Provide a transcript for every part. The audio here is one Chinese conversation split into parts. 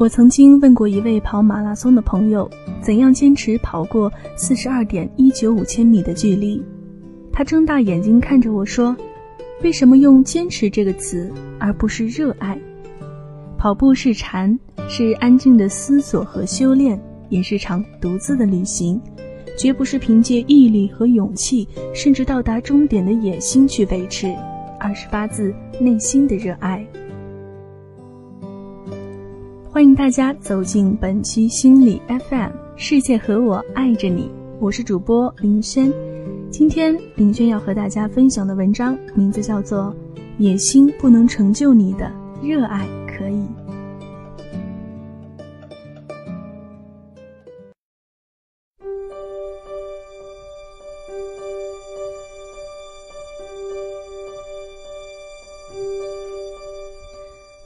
我曾经问过一位跑马拉松的朋友，怎样坚持跑过四十二点一九五千米的距离？他睁大眼睛看着我说：“为什么用坚持这个词，而不是热爱？跑步是禅，是安静的思索和修炼，也是场独自的旅行，绝不是凭借毅力和勇气，甚至到达终点的野心去维持，而是发自内心的热爱。”欢迎大家走进本期心理 FM，世界和我爱着你，我是主播林轩。今天林轩要和大家分享的文章名字叫做《野心不能成就你的热爱可以》。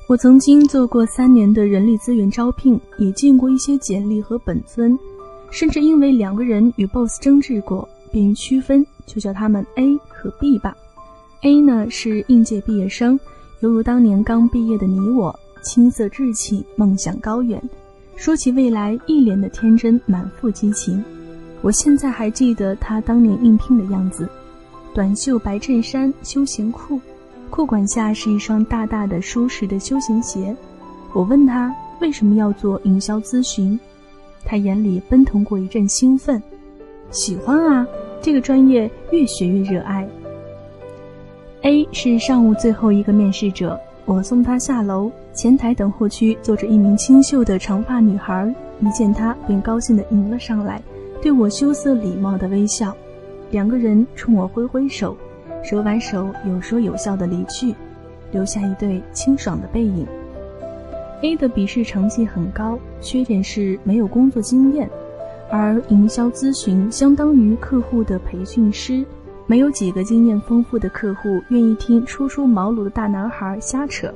我曾经做过三年的人力资源招聘，也见过一些简历和本尊，甚至因为两个人与 boss 争执过，便于区分，就叫他们 A 和 B 吧。A 呢是应届毕业生，犹如当年刚毕业的你我，青涩稚气，梦想高远，说起未来一脸的天真，满腹激情。我现在还记得他当年应聘的样子，短袖白衬衫，休闲裤。裤管下是一双大大的、舒适的休闲鞋。我问他为什么要做营销咨询，他眼里奔腾过一阵兴奋。喜欢啊，这个专业越学越热爱。A 是上午最后一个面试者，我送他下楼，前台等候区坐着一名清秀的长发女孩，一见他便高兴地迎了上来，对我羞涩礼貌的微笑，两个人冲我挥挥手。手挽手，有说有笑的离去，留下一对清爽的背影。A 的笔试成绩很高，缺点是没有工作经验，而营销咨询相当于客户的培训师，没有几个经验丰富的客户愿意听初出茅庐的大男孩瞎扯。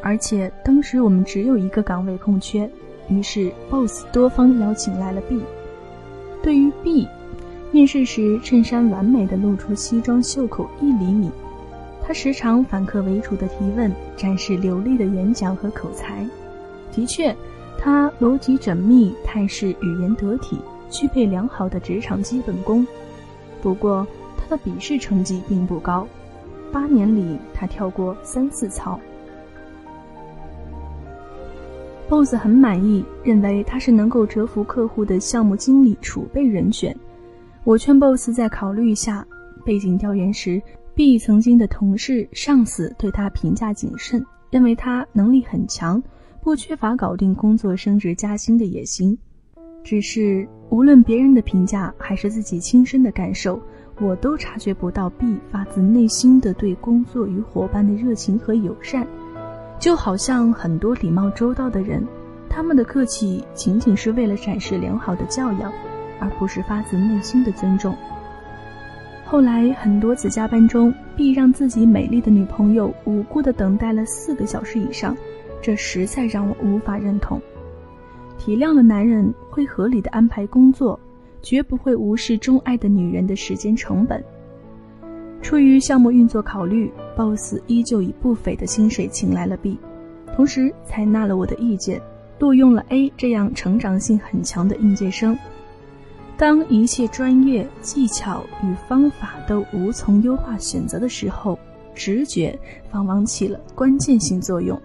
而且当时我们只有一个岗位空缺，于是 BOSS 多方邀请来了 B。对于 B。面试时，衬衫完美的露出西装袖口一厘米。他时常反客为主的提问，展示流利的演讲和口才。的确，他逻辑缜密，态势语言得体，具备良好的职场基本功。不过，他的笔试成绩并不高，八年里他跳过三次槽。BOSS 很满意，认为他是能够折服客户的项目经理储备人选。我劝 boss 再考虑一下。背景调研时，B 曾经的同事、上司对他评价谨慎，认为他能力很强，不缺乏搞定工作、升职加薪的野心。只是无论别人的评价还是自己亲身的感受，我都察觉不到 B 发自内心的对工作与伙伴的热情和友善。就好像很多礼貌周到的人，他们的客气仅仅是为了展示良好的教养。而不是发自内心的尊重。后来很多次加班中，B 让自己美丽的女朋友无辜的等待了四个小时以上，这实在让我无法认同。体谅的男人会合理的安排工作，绝不会无视钟爱的女人的时间成本。出于项目运作考虑，BOSS 依旧以不菲的薪水请来了 B，同时采纳了我的意见，录用了 A 这样成长性很强的应届生。当一切专业技巧与方法都无从优化选择的时候，直觉往往起了关键性作用。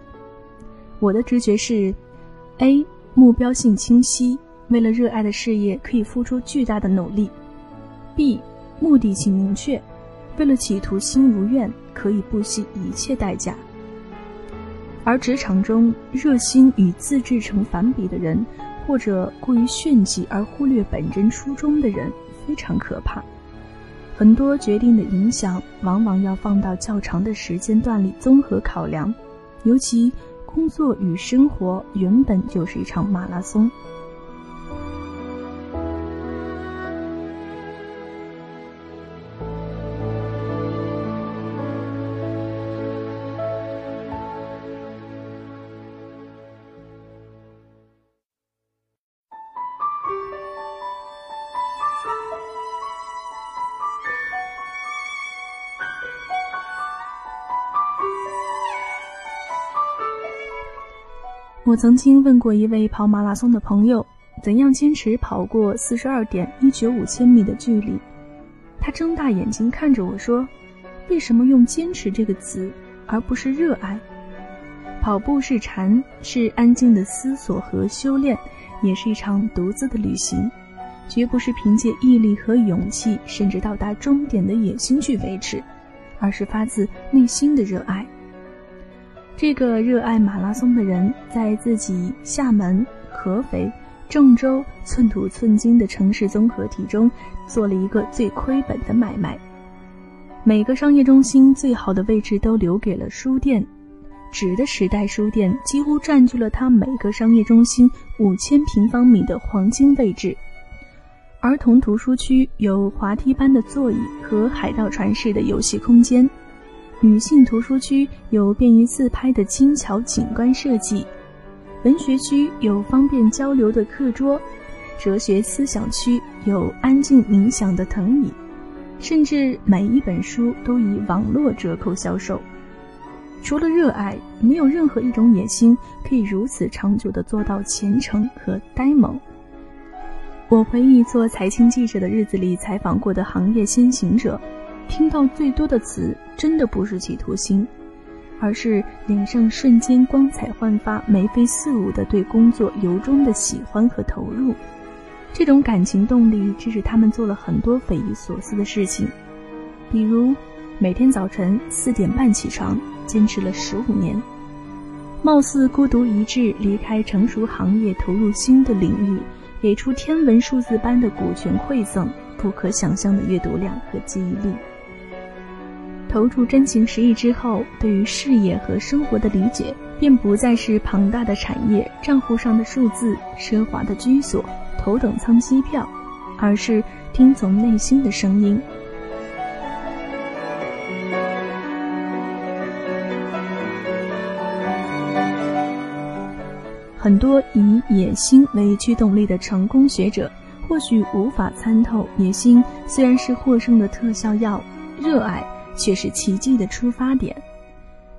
我的直觉是：A. 目标性清晰，为了热爱的事业可以付出巨大的努力；B. 目的性明确，为了企图心如愿可以不惜一切代价。而职场中热心与自制成反比的人。或者过于炫技而忽略本真初衷的人非常可怕。很多决定的影响往往要放到较长的时间段里综合考量，尤其工作与生活原本就是一场马拉松。我曾经问过一位跑马拉松的朋友，怎样坚持跑过四十二点一九五千米的距离？他睁大眼睛看着我说：“为什么用‘坚持’这个词，而不是热爱？跑步是禅，是安静的思索和修炼，也是一场独自的旅行，绝不是凭借毅力和勇气，甚至到达终点的野心去维持，而是发自内心的热爱。”这个热爱马拉松的人，在自己厦门、合肥、郑州寸土寸金的城市综合体中，做了一个最亏本的买卖。每个商业中心最好的位置都留给了书店，纸的时代书店几乎占据了他每个商业中心五千平方米的黄金位置。儿童图书区有滑梯般的座椅和海盗船式的游戏空间。女性图书区有便于自拍的轻巧景观设计，文学区有方便交流的课桌，哲学思想区有安静冥想的藤椅，甚至每一本书都以网络折扣销售。除了热爱，没有任何一种野心可以如此长久地做到虔诚和呆萌。我回忆做财经记者的日子里采访过的行业先行者。听到最多的词，真的不是企图心，而是脸上瞬间光彩焕发、眉飞色舞的对工作由衷的喜欢和投入。这种感情动力，致使他们做了很多匪夷所思的事情，比如每天早晨四点半起床，坚持了十五年；貌似孤独一掷，离开成熟行业，投入新的领域，给出天文数字般的股权馈赠，不可想象的阅读量和记忆力。投注真情实意之后，对于事业和生活的理解，便不再是庞大的产业、账户上的数字、奢华的居所、头等舱机票，而是听从内心的声音。很多以野心为驱动力的成功学者，或许无法参透野心虽然是获胜的特效药，热爱。却是奇迹的出发点，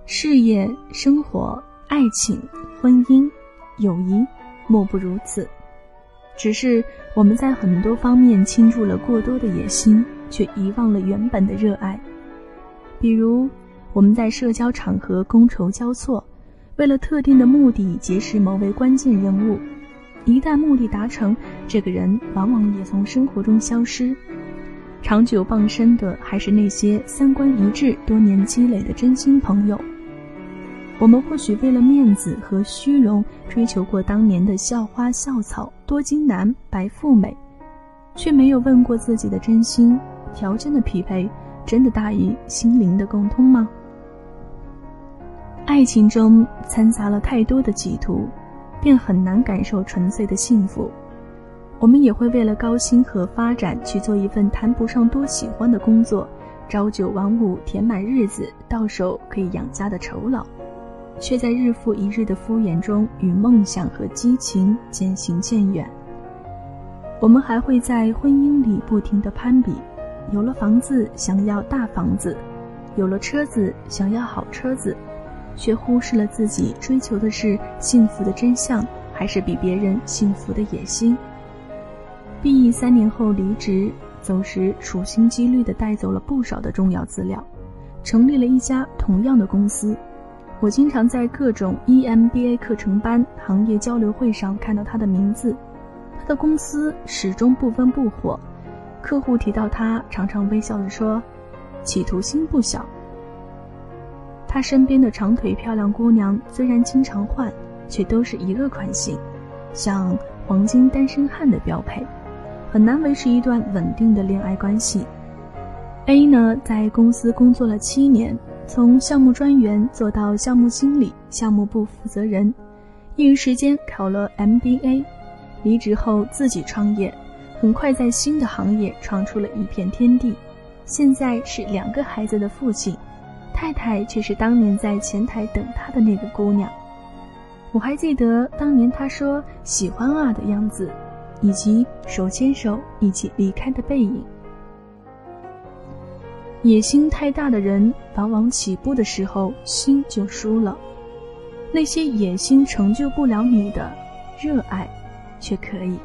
事业、生活、爱情、婚姻、友谊，莫不如此。只是我们在很多方面倾注了过多的野心，却遗忘了原本的热爱。比如，我们在社交场合觥筹交错，为了特定的目的结识某位关键人物，一旦目的达成，这个人往往也从生活中消失。长久傍身的还是那些三观一致、多年积累的真心朋友。我们或许为了面子和虚荣，追求过当年的校花、校草、多金男、白富美，却没有问过自己的真心：条件的匹配真的大于心灵的共通吗？爱情中掺杂了太多的企图，便很难感受纯粹的幸福。我们也会为了高薪和发展去做一份谈不上多喜欢的工作，朝九晚五填满日子，到手可以养家的酬劳，却在日复一日的敷衍中与梦想和激情渐行渐远。我们还会在婚姻里不停地攀比，有了房子想要大房子，有了车子想要好车子，却忽视了自己追求的是幸福的真相，还是比别人幸福的野心。毕业三年后离职，走时处心积虑地带走了不少的重要资料，成立了一家同样的公司。我经常在各种 EMBA 课程班、行业交流会上看到他的名字。他的公司始终不温不火，客户提到他，常常微笑着说：“企图心不小。”他身边的长腿漂亮姑娘虽然经常换，却都是一个款型，像黄金单身汉的标配。很难维持一段稳定的恋爱关系。A 呢，在公司工作了七年，从项目专员做到项目经理、项目部负责人，业余时间考了 MBA，离职后自己创业，很快在新的行业闯出了一片天地。现在是两个孩子的父亲，太太却是当年在前台等他的那个姑娘。我还记得当年他说喜欢啊的样子。以及手牵手一起离开的背影。野心太大的人，往往起步的时候心就输了。那些野心成就不了你的热爱，却可以。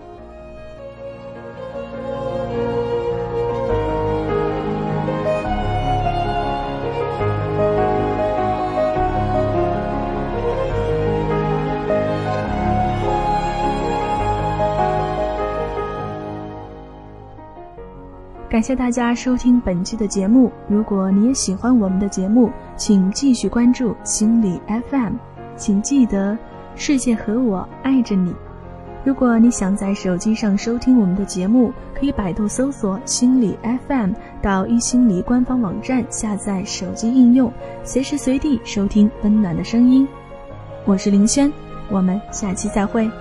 感谢大家收听本期的节目。如果你也喜欢我们的节目，请继续关注心理 FM。请记得，世界和我爱着你。如果你想在手机上收听我们的节目，可以百度搜索“心理 FM”，到一心理官方网站下载手机应用，随时随地收听温暖的声音。我是林轩，我们下期再会。